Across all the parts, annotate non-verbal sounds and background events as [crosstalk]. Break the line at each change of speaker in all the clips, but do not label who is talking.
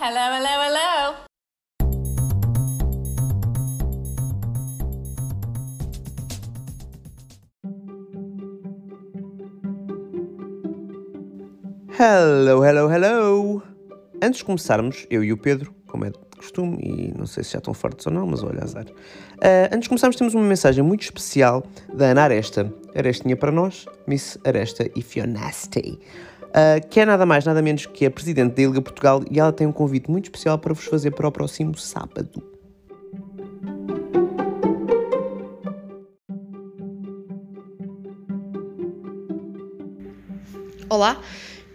Hello, hello, hello.
Hello, hello, hello! Antes de começarmos, eu e o Pedro, como é de costume, e não sei se já estão fartos ou não, mas olha, azar. Ah, antes de começarmos, temos uma mensagem muito especial da Ana Aresta. Arestinha para nós, Miss Aresta e Fionasty. Uh, que é nada mais, nada menos que a Presidente da Ilga Portugal e ela tem um convite muito especial para vos fazer para o próximo sábado.
Olá,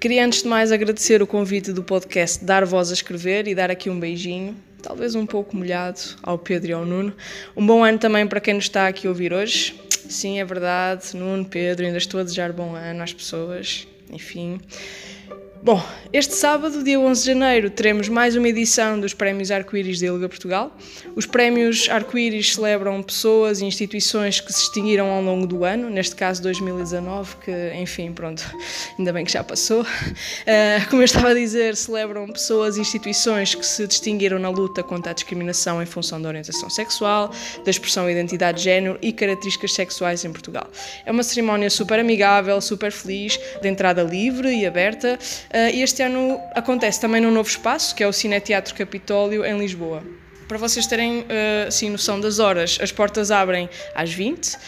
queria antes de mais agradecer o convite do podcast Dar Voz a Escrever e dar aqui um beijinho, talvez um pouco molhado, ao Pedro e ao Nuno. Um bom ano também para quem nos está aqui a ouvir hoje. Sim, é verdade, Nuno, Pedro, ainda estou a desejar bom ano às pessoas, enfim. Bom, este sábado, dia 11 de janeiro, teremos mais uma edição dos Prémios Arco-Íris de Ilga Portugal. Os Prémios Arco-Íris celebram pessoas e instituições que se distinguiram ao longo do ano, neste caso 2019, que, enfim, pronto, ainda bem que já passou. Uh, como eu estava a dizer, celebram pessoas e instituições que se distinguiram na luta contra a discriminação em função da orientação sexual, da expressão identidade de género e características sexuais em Portugal. É uma cerimónia super amigável, super feliz, de entrada livre e aberta e este ano acontece também num novo espaço, que é o Cine Teatro Capitólio, em Lisboa. Para vocês terem uh, assim, noção das horas, as portas abrem às 20, uh,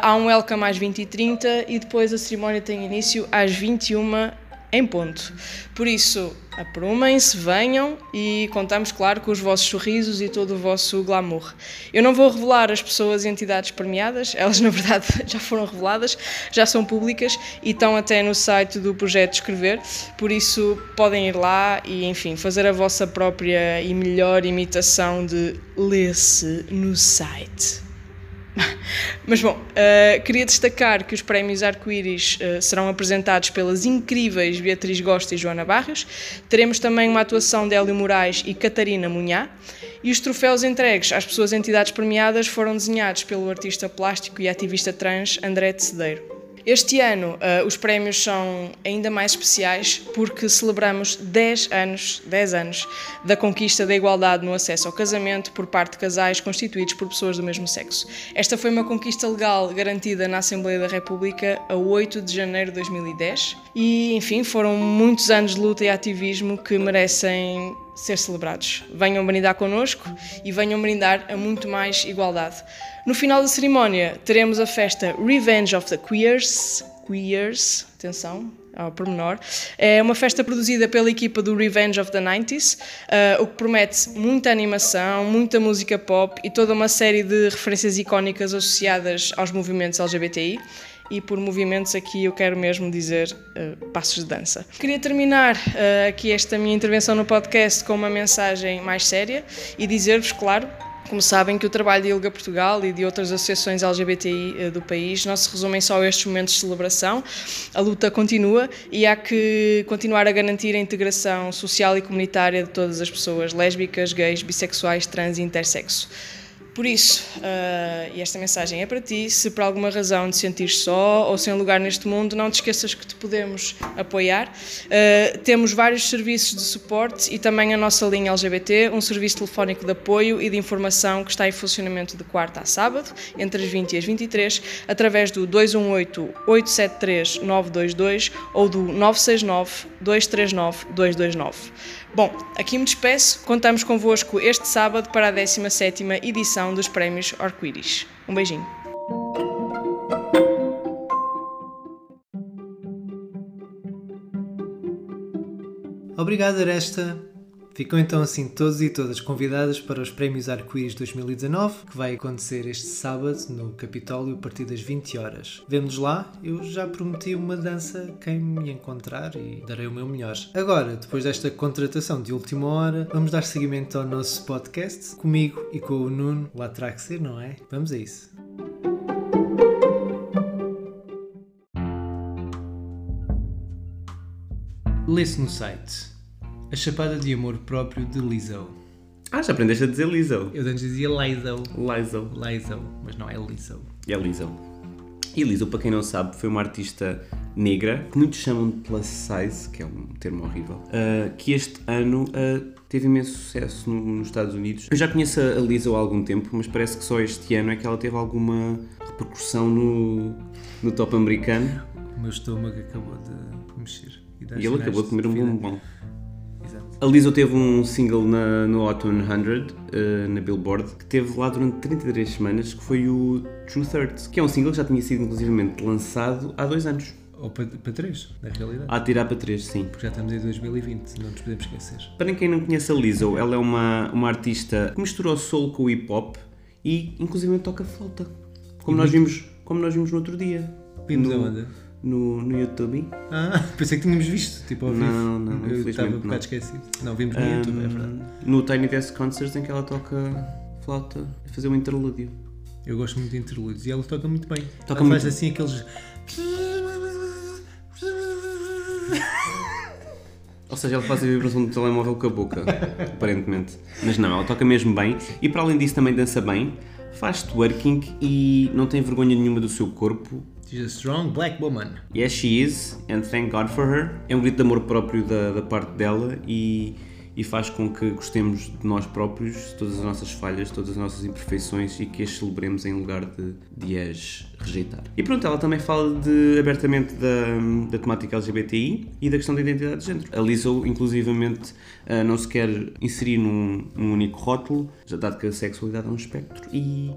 há um welcome às 20 e 30 e depois a cerimónia tem início às 21 em ponto. Por isso, aprumem-se, venham e contamos, claro, com os vossos sorrisos e todo o vosso glamour. Eu não vou revelar as pessoas e entidades premiadas, elas [laughs] na verdade já foram reveladas, já são públicas e estão até no site do projeto Escrever, por isso podem ir lá e, enfim, fazer a vossa própria e melhor imitação de lê-se no site. [laughs] Mas bom, uh, queria destacar que os prémios Arco-Íris uh, serão apresentados pelas incríveis Beatriz Gosta e Joana Barrios. Teremos também uma atuação de Hélio Moraes e Catarina Munhá. E os troféus entregues às pessoas e entidades premiadas foram desenhados pelo artista plástico e ativista trans André de Cedeiro. Este ano uh, os prémios são ainda mais especiais porque celebramos 10 anos, 10 anos da conquista da igualdade no acesso ao casamento por parte de casais constituídos por pessoas do mesmo sexo. Esta foi uma conquista legal garantida na Assembleia da República a 8 de janeiro de 2010 e, enfim, foram muitos anos de luta e ativismo que merecem ser celebrados. Venham brindar connosco e venham brindar a muito mais igualdade. No final da cerimónia teremos a festa Revenge of the Queers. Queers, atenção, ao pormenor. É uma festa produzida pela equipa do Revenge of the 90s, uh, o que promete muita animação, muita música pop e toda uma série de referências icónicas associadas aos movimentos LGBTI e por movimentos aqui eu quero mesmo dizer uh, passos de dança. Queria terminar uh, aqui esta minha intervenção no podcast com uma mensagem mais séria e dizer-vos, claro, como sabem, que o trabalho de ILGA Portugal e de outras associações LGBTI eh, do país não se resumem só a estes momentos de celebração. A luta continua e há que continuar a garantir a integração social e comunitária de todas as pessoas lésbicas, gays, bissexuais, trans e intersexo. Por isso, uh, esta mensagem é para ti, se por alguma razão te sentires só ou sem lugar neste mundo, não te esqueças que te podemos apoiar. Uh, temos vários serviços de suporte e também a nossa linha LGBT, um serviço telefónico de apoio e de informação que está em funcionamento de quarta a sábado, entre as 20 e as 23, através do 218-873-922 ou do 969-239-229. Bom, aqui me despeço. Contamos convosco este sábado para a 17ª edição dos Prémios Arco-Íris. Um beijinho.
Obrigado, Aresta. Ficam então assim todos e todas convidadas para os Prémios Arco-Íris 2019, que vai acontecer este sábado no Capitólio a partir das 20 horas. Vemo-nos lá, eu já prometi uma dança quem me encontrar e darei o meu melhor. Agora, depois desta contratação de última hora, vamos dar seguimento ao nosso podcast, comigo e com o Nuno, lá terá que ser, não é? Vamos a isso. Lê-se no site A Chapada de Amor Próprio de Lizzo.
Ah, já aprendeste a dizer Lizzo.
Eu antes dizia Lizzo.
Lizzo.
Lizzo, mas não é Lizzo.
É Lizzo. E Lizzo, para quem não sabe, foi uma artista negra, que muitos chamam de plus size, que é um termo horrível, uh, que este ano uh, teve imenso sucesso no, nos Estados Unidos. Eu já conheço a Lizzo há algum tempo, mas parece que só este ano é que ela teve alguma repercussão no, no top americano.
O meu estômago acabou de mexer.
E, e ele acabou de comer um bombom. A Lizzo teve um single na, no Hot 100, uh, na Billboard, que teve lá durante 33 semanas, que foi o True Thirds, que é um single que já tinha sido inclusivamente lançado há dois anos.
Ou para, para três, na realidade.
A tirar para três, sim.
Porque já estamos em 2020, não nos podemos esquecer.
Para quem não conhece a Lizzo, ela é uma, uma artista que misturou soul com hip hop e inclusive toca flauta. Como, nós vimos, como nós vimos no outro dia.
Vimos no, aonde?
No, no YouTube.
Ah, [laughs] pensei que tínhamos visto, tipo ao vivo.
Não, não,
Eu estava um bocado esquecido. Não, vimos no um, YouTube, é verdade.
No Tiny Desk Concerts em que ela toca flauta a fazer um interlúdio.
Eu gosto muito de interlúdios e ela toca muito bem.
Toca
ela
muito...
faz assim aqueles. [laughs]
Ou seja, ela faz a vibração do telemóvel com a boca, aparentemente. Mas não, ela toca mesmo bem e para além disso também dança bem, faz twerking e não tem vergonha nenhuma do seu corpo
She's a strong black woman.
Yes, she is, and thank God for her. É um grito de amor próprio da, da parte dela e, e faz com que gostemos de nós próprios, todas as nossas falhas, todas as nossas imperfeições e que as celebremos em lugar de, de as rejeitar. E pronto, ela também fala de, abertamente da, da temática LGBTI e da questão da identidade de género. A Lizzo, inclusivamente, uh, não se quer inserir num, num único rótulo, já dado que a sexualidade é um espectro e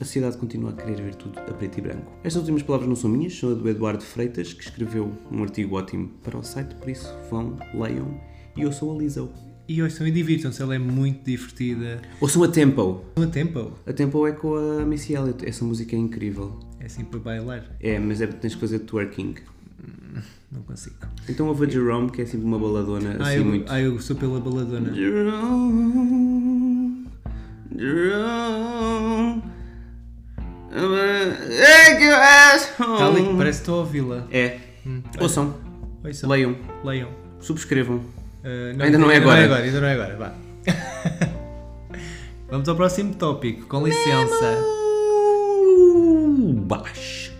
a sociedade continua a querer ver tudo a preto e branco. Estas últimas palavras não são minhas, são a do Eduardo Freitas, que escreveu um artigo ótimo para o site, por isso vão, leiam e eu sou a Lizzo.
E ouçam e divirtam-se, ela é muito divertida.
Ouçam a Tempo.
A Tempo?
A Tempo é com a Missy Elliott, essa música é incrível.
É assim para bailar?
É, mas é, tens que fazer twerking.
Hum, não consigo.
Então ouve a Jerome, que é sempre uma baladona
ah,
assim
eu,
muito...
Ah, eu sou pela baladona.
Jerome, Jerome...
Tá ali, parece que estou a ouvi-la.
É. Hum, Ouçam.
Ouçam.
Leiam.
Leiam.
Subscrevam.
Uh,
não, ainda não é agora.
Não é agora, ainda não é agora. Vá. [laughs] Vamos ao próximo tópico, com licença.
Baixo.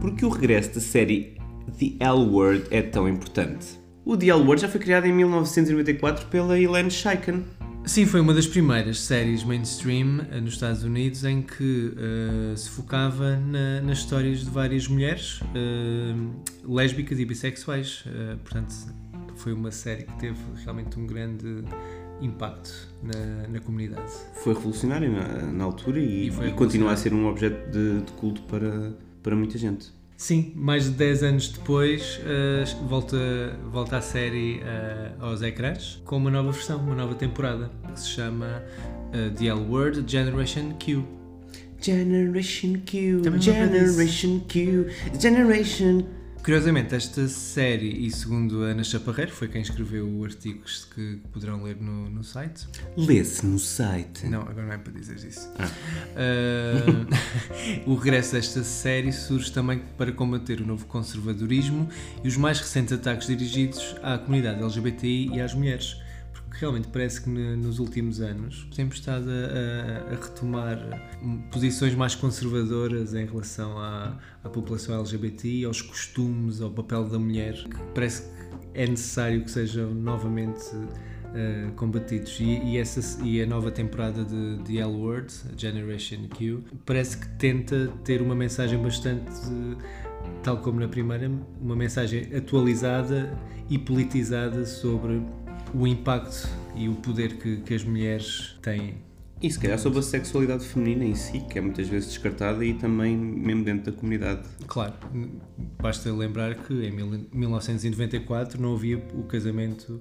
Porque o regresso da série The L Word é tão importante? O The L Word já foi criado em 1994 pela Elaine Chaikin.
Sim, foi uma das primeiras séries mainstream uh, nos Estados Unidos em que uh, se focava na, nas histórias de várias mulheres uh, lésbicas e bissexuais. portanto, foi uma série que teve realmente um grande impacto na, na comunidade.
Foi revolucionário na, na altura e, e, e continua a ser um objeto de, de culto para, para muita gente.
Sim, mais de 10 anos depois uh, volta, volta a série uh, aos ecrãs com uma nova versão, uma nova temporada que se chama uh, The L Word Generation Q.
Generation Q, Generation Q, Generation
Curiosamente, esta série, e segundo a Ana Chaparreiro, foi quem escreveu o artigo que poderão ler no, no site.
Lê-se no site.
Não, agora não é para dizer isso.
Ah.
Uh, [laughs] o regresso desta série surge também para combater o novo conservadorismo e os mais recentes ataques dirigidos à comunidade LGBTI e às mulheres realmente parece que nos últimos anos temos estado a, a, a retomar posições mais conservadoras em relação à, à população LGBT, aos costumes, ao papel da mulher, que parece que é necessário que sejam novamente uh, combatidos. E, e, essa, e a nova temporada de, The L Word, Generation Q, parece que tenta ter uma mensagem bastante. Tal como na primeira, uma mensagem atualizada e politizada sobre o impacto e o poder que, que as mulheres têm.
E se calhar sobre a sexualidade feminina em si, que é muitas vezes descartada e também mesmo dentro da comunidade.
Claro, basta lembrar que em 1994 não havia o casamento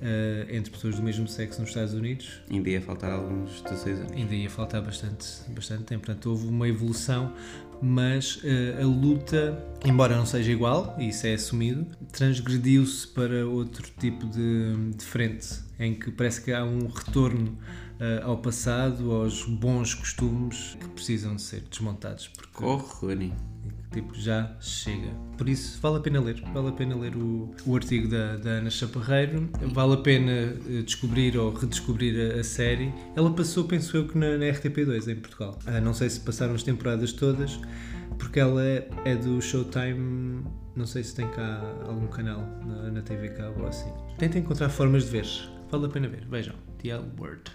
uh, entre pessoas do mesmo sexo nos Estados Unidos.
Ainda ia faltar alguns 16 anos.
Ainda ia faltar bastante, bastante tempo. Portanto, houve uma evolução mas uh, a luta, embora não seja igual, e isso é assumido, transgrediu-se para outro tipo de, de, frente, em que parece que há um retorno uh, ao passado, aos bons costumes que precisam de ser desmontados.
Porque, Corre, Rony.
Tipo, já chega. Por isso, vale a pena ler. Vale a pena ler o, o artigo da, da Ana Chaparreiro. Vale a pena eh, descobrir ou redescobrir a, a série. Ela passou, penso eu, que na, na RTP2 em Portugal. Ah, não sei se passaram as temporadas todas, porque ela é, é do Showtime. Não sei se tem cá algum canal na, na TV Cabo ou assim. Tentem encontrar formas de ver. Vale a pena ver. Vejam. The L Word.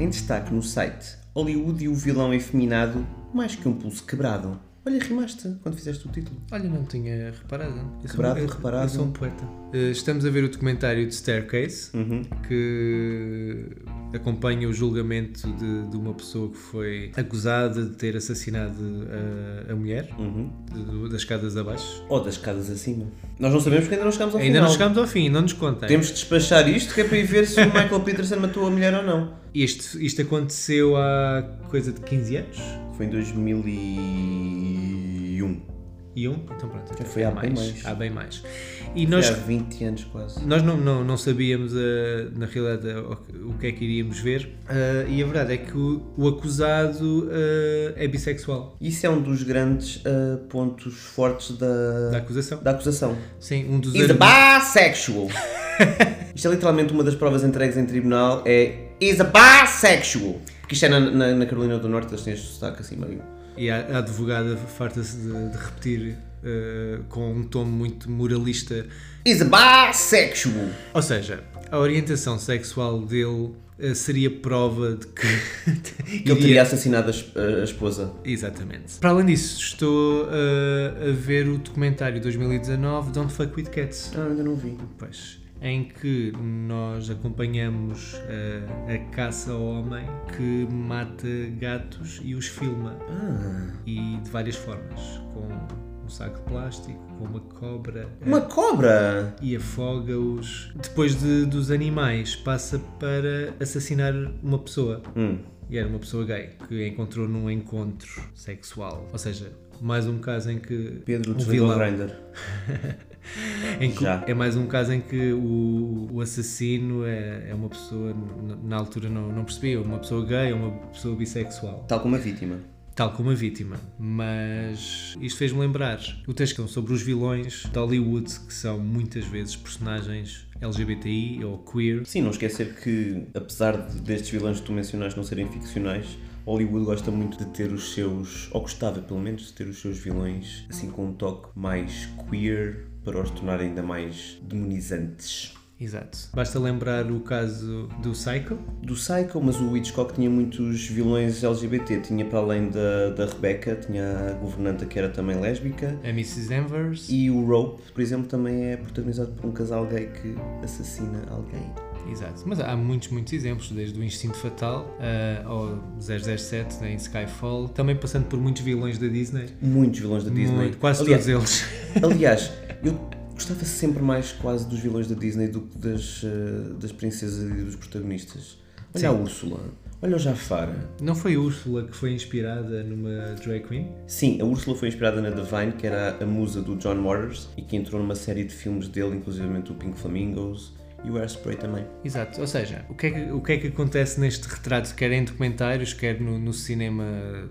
Em destaque no site Hollywood e o vilão efeminado, mais que um pulso quebrado. Olha, rimaste quando fizeste o título.
Olha, não tinha reparado. Eu sou-
Quebrado,
eu-
reparado.
Eu sou um poeta. Eh, Estamos a ver o documentário de Staircase,
Uhum.
que acompanha o julgamento de, de uma pessoa que foi acusada de ter assassinado a, a mulher
Uhum.
de- das escadas abaixo.
Ou das escadas acima. Nós não sabemos porque ainda não chegámos ao
Ainda
final.
não chegámos ao fim, não nos contem.
Temos de despachar isto que é para ir ver se o Michael Peterson matou a mulher ou não.
Isto, isto aconteceu há coisa de 15 anos?
Foi em 2001.
E um? Então pronto.
Já foi há bem mais.
Há bem mais. E
Foi
nós
há 20 anos quase.
Nós não, não, não sabíamos, eh, na realidade, eh, o, o que é que iríamos ver, eh, e a verdade é que o, o acusado eh, é bissexual,
Isso é um dos grandes pontos fortes da,
da acusação.
da acusação.
Sim, um dos
Is bisexual. [laughs] isto é literalmente uma das provas entregues em tribunal. É is a bisexual. Porque isto é na, na, na Carolina do Norte, eles têm este sotaque assim meio.
E a, a advogada farta-se de, de repetir eh, com um tom muito moralista.
Is bisexual.
Ou seja, a orientação sexual dele eh, seria prova de que. [laughs]
Que ele teria assassinado a, a esposa.
Exatamente. Para além disso, estou eh, a ver o documentário 2019 Don't Fuck With Cats.
Ah, ainda não vi.
Pois, em que nós acompanhamos eh, a caça ao homem que mata gatos e os filma.
Ah,
E de várias formas. Com um saco de plástico, com uma cobra.
uma cobra!
e afoga-os. Depois de, dos animais, passa para assassinar uma pessoa.
Hum.
E era uma pessoa gay que encontrou num encontro sexual. Ou seja, mais um caso em que.
Pedro
um vilão.
grinder. [laughs] [laughs]
Que é mais um caso em que o, o assassino é, é uma pessoa, na, altura não, não percebia, uma pessoa gay uma pessoa bissexual,
Tal como a vítima.
tal como a vítima. Mas isto fez-me lembrar o texto sobre os vilões de Hollywood, que são muitas vezes personagens LGBTI ou queer.
Sim, não esquecer que, apesar de- destes vilões que tu mencionaste não serem ficcionais, Hollywood gosta muito de ter os seus, ou gostava pelo menos de ter os seus vilões assim com um toque mais queer para os tornar ainda mais demonizantes.
Exato. Basta lembrar o caso do Psycho,
Do Psycho, mas o Hitchcock tinha muitos vilões LGBT. Tinha para além da, da Rebecca, tinha a governanta que era também lésbica.
a Mrs. Danvers.
E o Rope, por exemplo, também é protagonizado por um casal gay que assassina alguém.
Exato, mas há muitos, muitos exemplos, desde o Instinto Fatal ah, ao 007 em Skyfall, também passando por muitos vilões da Disney.
Muitos vilões da Disney.
Muito, quase
Aliás,
todos eles.
Aliás, eu gostava sempre mais quase dos vilões da Disney do que das, eh, das princesas e dos protagonistas. Olha
Sim.
a Úrsula, olha o Jafar.
Não foi a Úrsula que foi inspirada numa drag queen?
Sim, a Úrsula foi inspirada na Divine, que era a musa do John Waters e que entrou numa série de filmes dele, inclusivamente o Pink Flamingos e o Airspray também.
Exato, ou seja, o que, é que, o que é que acontece neste retrato, quer em documentários, quer no, no cinema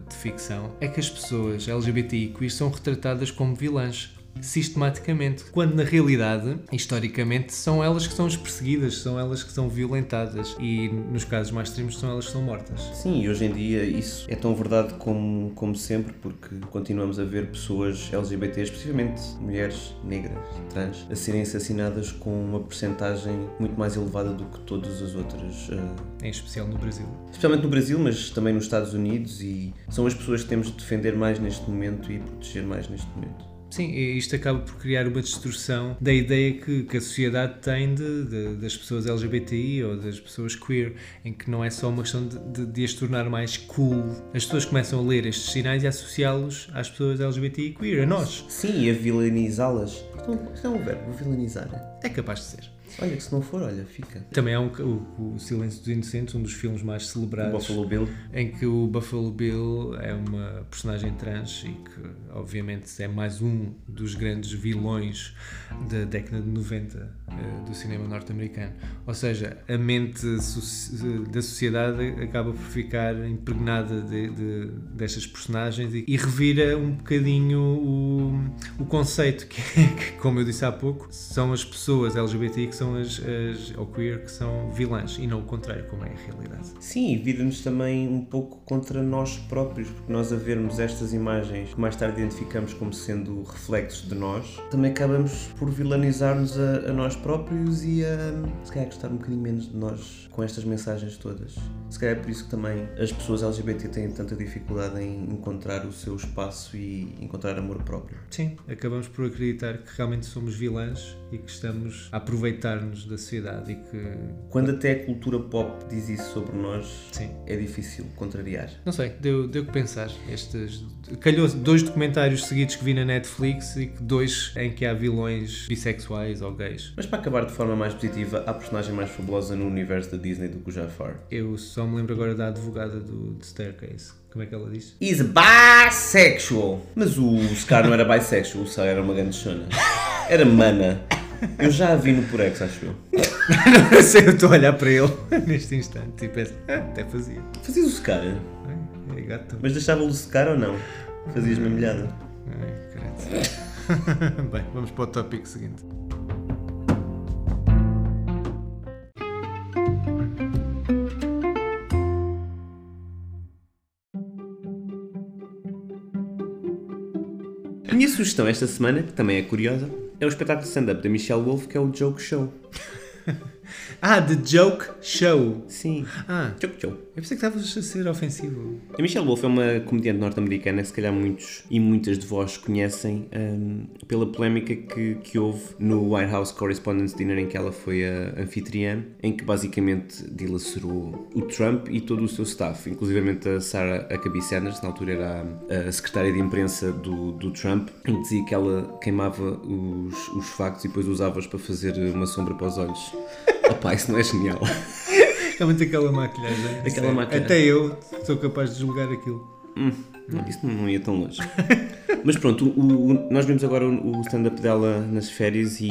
de ficção, é que as pessoas LGBTI queer são retratadas como vilãs. Sistematicamente, quando na realidade, historicamente, são elas que são as perseguidas, são elas que são violentadas e, nos casos mais extremos, são elas que são mortas.
Sim, e hoje em dia isso é tão verdade como, como sempre, porque continuamos a ver pessoas LGBT, especificamente mulheres negras, trans, a serem assassinadas com uma percentagem muito mais elevada do que todas as outras, eh,
Em especial no Brasil.
especialmente no Brasil, mas também nos Estados Unidos, e são as pessoas que temos de defender mais neste momento e proteger mais neste momento.
Sim, isto acaba por criar uma destrução da ideia que, que a sociedade tem de, de- das pessoas LGBTI ou das pessoas queer, em que não é só uma questão de, de, as tornar mais cool. As pessoas começam a ler estes sinais e a associá-los às pessoas LGBTI queer, a nós.
Sim, e a vilanizá-las. Um- isto é um verbo, vilanizar.
É capaz de ser.
Olha, que se não for, olha, fica.
Também há um, o, o Silêncio dos Inocentes, um dos filmes mais
O
celebrados.
Buffalo Bill.
em que o Buffalo Bill é uma personagem trans e que, obviamente, é mais um dos grandes vilões da década de 90 eh, do cinema norte-americano. Ou seja, a mente da sociedade acaba por ficar impregnada de, de- destas personagens e, e revira um bocadinho o, o conceito que, é, que, como eu disse há pouco, são as pessoas LGBTI que são as, as ou queer que são vilãs e não o contrário, como é a realidade.
Sim, e vira-nos também um pouco contra nós próprios, porque nós a vermos estas imagens que mais tarde identificamos como sendo reflexos de nós, também acabamos por vilanizar-nos a, a nós próprios e a, se calhar, gostar um bocadinho menos de nós com estas mensagens todas. Se calhar é por isso que também as pessoas LGBT têm tanta dificuldade em encontrar o seu espaço e encontrar amor próprio.
Sim, acabamos por acreditar que realmente somos vilãs e que estamos a aproveitar-nos da sociedade e que.
Quando até a cultura pop diz isso sobre nós,
Sim.
é difícil contrariar.
Não sei, deu, deu que pensar. Estes, calhou dois documentários seguidos que vi na Netflix e que dois em que há vilões bissexuais ou gays.
Mas para acabar de forma mais positiva, há a personagem mais fabulosa no universo da Disney do que o Jafar.
Eu só me lembro agora da advogada do Staircase. Como é que ela diz?
He's bisexual. Mas o Scar não era bisexual, o Scar era uma grande chona. Era mana. Eu já a vi no Purex, acho eu.
Não [laughs] sei, eu estou a olhar para ele [laughs] neste instante penso, ah, até fazia.
Fazias o Scar,
Ai, É gato.
mas deixava-o secar ou não? Fazias-me a molhada.
Ai, credo. [laughs] Bem, vamos para o tópico seguinte.
A minha sugestão esta semana, que também é curiosa, é o espetáculo de stand-up da Michelle Wolf, que é o Joke Show. [laughs]
Ah, The Joke Show.
Sim.
Ah,
Joke Show.
eu pensei que estavas a ser ofensivo.
A Michelle Wolf é uma comediante norte-americana que se calhar muitos e muitas de vós conhecem hum, pela polémica que, que houve no White House Correspondents' Dinner em que ela foi a anfitriã, em que basicamente dilacerou o Trump e todo o seu staff, inclusive a Sarah Huckabee Sanders, na altura era a, a secretária de imprensa do, do Trump, em que dizia que ela queimava os, os factos e depois usava-os para fazer uma sombra para os olhos. [laughs] Opá, isso não é genial.
Realmente aquela maquilhagem.
Aquela
Sério.
maquilhagem.
Até eu sou capaz de julgar aquilo.
Hum, não, isso não ia tão longe. [laughs] Mas pronto, o- o- nós vimos agora o o stand-up dela nas férias e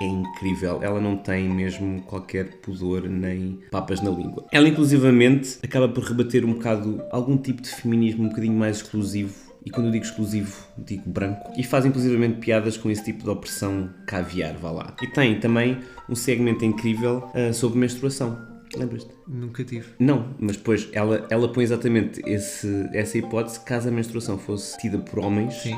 é incrível. Ela não tem mesmo qualquer pudor nem papas na língua. Ela, inclusivamente, acaba por rebater um bocado algum tipo de feminismo um bocadinho mais exclusivo. E quando eu digo exclusivo, digo branco. E faz inclusivamente piadas com esse tipo de opressão caviar, vá lá. E tem também um segmento incrível ah, sobre menstruação. Lembras-te?
Nunca tive.
Não, mas depois ela, ela põe exatamente esse, essa hipótese caso a menstruação fosse tida por homens.
Sim.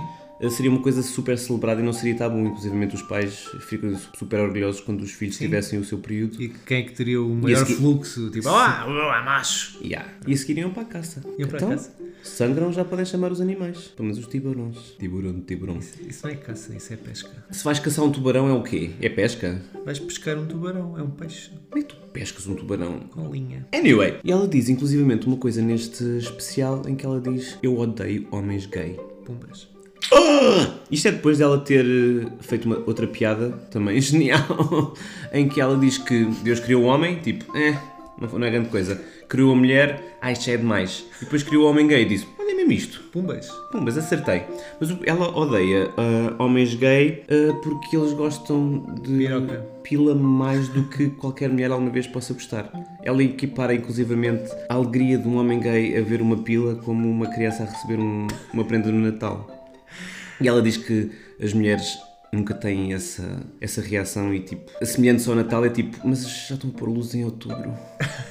Seria uma coisa super celebrada e não seria tabu. Inclusive, os pais ficam super orgulhosos quando os filhos
Sim.
tivessem o seu período.
E quem é que teria o maior
segui-
fluxo? Tipo, ah, ah, macho.
Yeah. E a seguir iam para a caça.
Iam para a
então,
caça.
sangram já podem chamar os animais. Pelo menos os tiburões. Tiburão, tiburão.
Isso não é caça, isso é pesca.
Se vais caçar um tubarão é o quê? É pesca?
Vais pescar um tubarão, é um peixe
Como é que tu pescas um tubarão?
com linha.
Anyway, e ela diz inclusivamente uma coisa neste especial em que ela diz Eu odeio homens gay.
Pumbas.
Isto é depois dela ter eh, feito uma outra piada, também [laughs] genial, em que ela diz que Deus criou o homem, tipo, eh, não, é grande coisa. Criou a mulher, ah, isto já é demais. E depois criou o homem gay e disse, olha mesmo isto.
Pumbas.
Pum, mas acertei. Mas ela odeia ah, homens gay ah, porque eles gostam de
Piroca.
pila mais do que qualquer mulher alguma vez possa gostar. Ela equipara inclusivamente a alegria de um homem gay a ver uma pila como uma criança a receber um- uma prenda no Natal. E ela diz que as mulheres nunca têm essa, essa reação e tipo, semelhante ao Natal é tipo, mas já estão a pôr luz em outubro.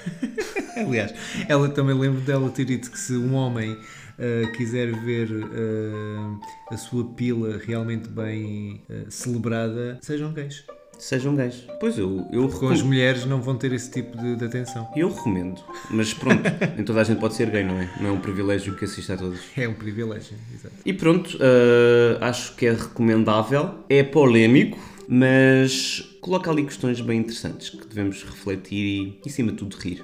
[laughs]
Aliás, ela também lembro dela ter dito que se um homem ah, quiser ver ah, a sua pila realmente bem ah, celebrada, sejam gays.
Sejam gays. Pois eu, eu
Com as mulheres não vão ter esse tipo de, de atenção.
Eu recomendo, mas pronto, [laughs] nem toda a gente pode ser gay, não é? Não é um privilégio que assista a todos.
É um privilégio, exato.
E pronto, eh, acho que é recomendável, é polémico, mas coloca ali questões bem interessantes que devemos refletir e, em cima de tudo, rir.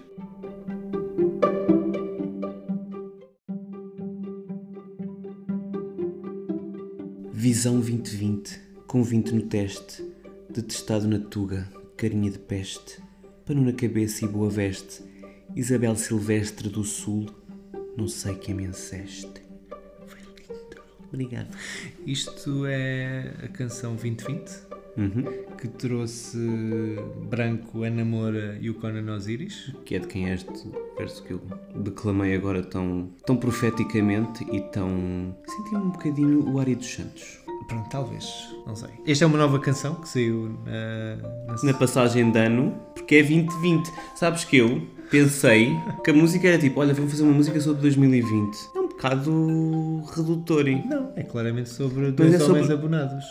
Visão 2020, com 20 no teste. Detestado na tuga, carinha de peste, pano na cabeça e boa veste, Isabel Silvestre do Sul, não sei quem me anceste. Foi lindo. Obrigado.
Isto é a canção 2020
Uhum.
que trouxe Branco, Ana Moura e o Conan Osiris.
Que é de quem é este verso que eu declamei agora tão, tão profeticamente e tão. Senti um bocadinho o Ari dos Santos.
Pronto, talvez, não sei. Esta é uma nova canção que saiu na, na-
Na passagem de ano, porque é 2020. Sabes que eu pensei que a música era tipo: olha, vamos fazer uma música sobre 2020. É um bocado redutor, hein?
Não, é claramente sobre dois
é sobre-
abonados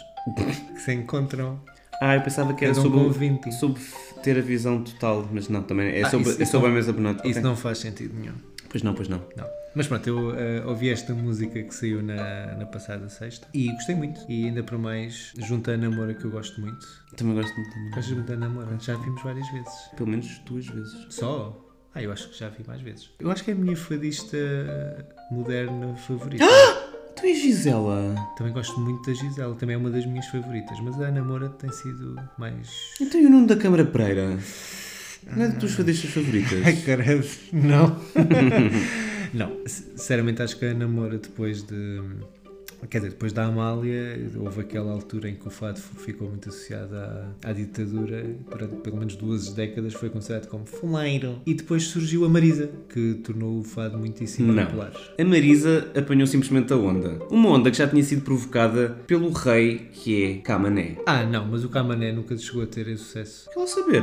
que se encontram.
Ah, eu pensava que era
um
sobre,
com 20.
sobre ter a visão total, mas não, também é
Ah,
sobre,
isso-
é sobre
não-
a mesa bonita.
Isso
Ok.
não faz sentido nenhum.
Pois não, pois não.
Não. Mas pronto, eu eh, ouvi esta música que saiu na, na passada sexta e gostei muito. E ainda por mais, junto à Namora que eu gosto muito.
Também gosto muito da música.
Gostas muito da Namora? Já vimos várias vezes.
Pelo menos duas vezes.
Só? Ah, eu acho que já vi mais vezes. Eu acho que é a minha fadista moderna favorita.
Tu és Gisela.
Também gosto muito da Gisela, também é uma das minhas favoritas. Mas a Namora tem sido mais.
Então e o Nuno da Câmara Pereira? Não é de tuas fadistas favoritas? [laughs]
Caralho, não. [laughs] não, sinceramente acho que a Namora depois de. Quer dizer, depois da Amália, houve aquela altura em que o fado ficou muito associado à, à ditadura, durante pelo menos duas décadas foi considerado como fuleiro. E depois surgiu a Marisa, que tornou o fado muitíssimo
Não.
popular.
A Marisa apanhou simplesmente a onda. Uma onda que já tinha sido provocada pelo rei que é Camané.
Ah, não, mas o Camané nunca chegou a ter esse sucesso.
Quer lá saber?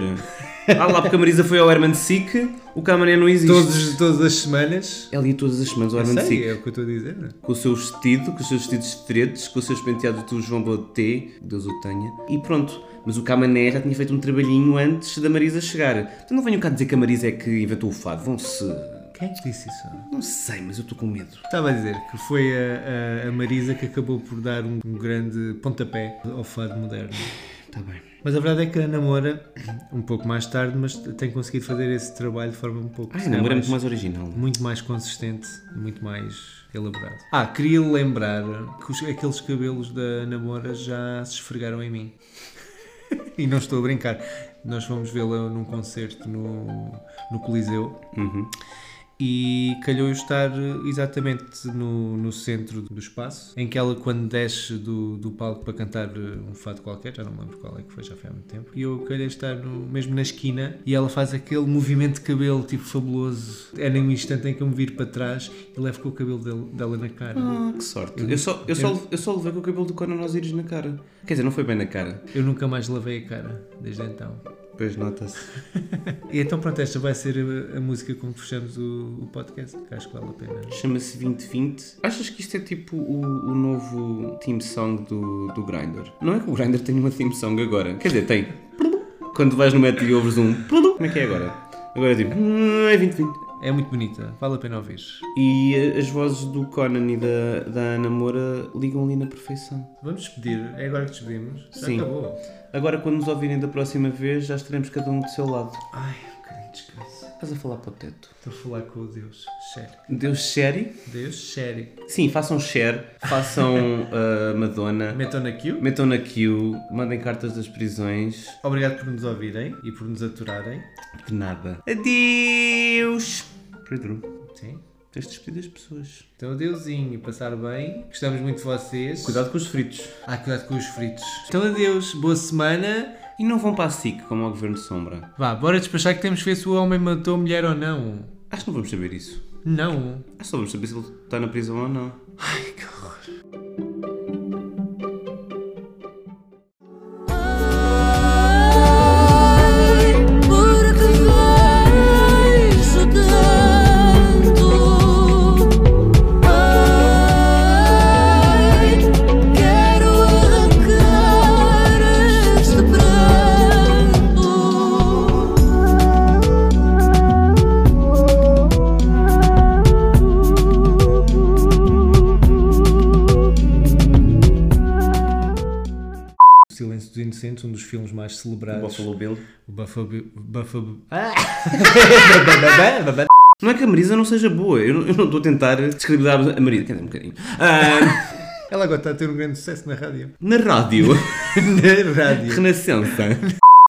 Ah lá, porque a Marisa foi ao Herman Sick, o Camané não existe.
Todos, todas as semanas.
Ela ia todas as semanas ao Herman Sick.
é o que eu estou a dizer.
Com o seu vestido, com os seus vestidos estretos, com os seus penteados do João Baudet, Deus o tenha. E pronto. Mas o Camané já tinha feito um trabalhinho antes da Marisa chegar. Então não venham cá dizer que a Marisa é que inventou o fado. Vão-se...
Quem é que disse isso?
Não sei, mas eu estou com medo.
Estava a dizer que foi a, a- a Marisa que acabou por dar um, um grande pontapé ao fado moderno.
Está Tá bem.
Mas a verdade é que a namora, um pouco mais tarde, mas tem conseguido fazer esse trabalho de forma um pouco
Ai,
se calhar,
namoro é muito mais original.
muito mais consistente muito mais elaborado. Ah, queria lembrar que os- aqueles cabelos da namora já se esfregaram em mim. [laughs] e não estou a brincar. Nós fomos vê-la num concerto no, no Coliseu
Uhum.
E calhou eu estar exatamente no, no centro do espaço, em que ela, quando desce do, do palco para cantar um fado qualquer, já não me lembro qual é que foi, já foi há muito tempo, e eu calhei estar no- mesmo na esquina e ela faz aquele movimento de cabelo tipo fabuloso. É num instante em que eu me viro para trás e levo com o cabelo dele- dela na cara.
Ah, que sorte. Eu só, eu, só, eu só levei com o cabelo do Conan Osiris na cara. Quer dizer, não foi bem na cara.
Eu nunca mais lavei a cara desde então.
Pois nota-se. [laughs]
E então, pronto, esta vai ser a, a música com que fechamos o, o podcast, que acho que vale a pena.
Chama-se 2020. Achas que isto é tipo o, o novo theme song do, do Grindr? Não é que o Grindr tem uma theme song agora. Quer dizer, tem. Quando vais no Met e ouves um. Como é que é agora? Agora é tipo. "Hum, É 2020.
É muito bonita, vale a pena ouvir.
E eh, as vozes do Conan e da, da Ana Moura ligam ali na perfeição.
Vamos despedir, é agora que despedimos. Já
Sim.
acabou.
Agora, quando nos ouvirem da próxima vez, já estaremos cada um do seu lado.
Ai, um bocadinho de descanso.
Estás a falar para o teto.
Estou a falar com o Deus. Share.
Deus share.
Deus, share.
Sim, façam share, façam [laughs] uh, Madonna,
Metam na queue.
metam na queue, mandem cartas das prisões.
Obrigado por nos ouvirem e por nos aturarem.
De nada. Adeus! Pedro,
Sim.
tens de despedir as pessoas.
Então, adeusinho, passar bem. Gostamos muito de vocês.
Cuidado com os fritos.
Ah, cuidado com os fritos. Então, adeus. Boa semana.
E não vão para a SIC como ao Governo de Sombra.
Vá, bora despachar que temos que ver se o homem matou a mulher ou não.
Acho que não vamos saber isso.
Não.
Acho que só vamos saber se ele está na prisão ou não.
Ai, que Buffalo. [laughs]
Não é que a Marisa não seja boa. Eu não, eu não estou a tentar descredibilizar a Marisa. Quer dizer, um bocadinho. Ah,
Ela agora está a ter um grande sucesso na rádio.
Na rádio. [laughs]
na rádio.
Renascença.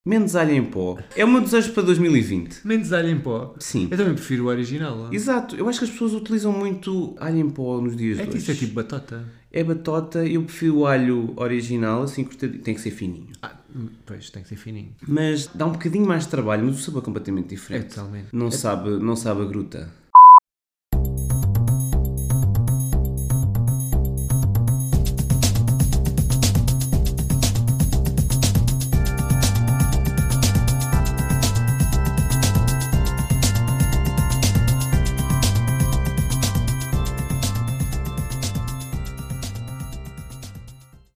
Menos alho em pó. É o meu desejo para 2020.
Menos alho em pó.
Sim.
Eu também prefiro o original. ó.
Exato, eu acho que as pessoas utilizam muito alho em pó nos dias
É
de
que
hoje.
isso é tipo batata.
É batota, eu prefiro o alho original, assim cortadinho. Tem que ser fininho.
Ah, hum, pois, tem que ser fininho.
Mas dá um bocadinho mais de trabalho, mas o sabor é completamente
É
diferente.
totalmente.
Não, sabe, não sabe a gruta.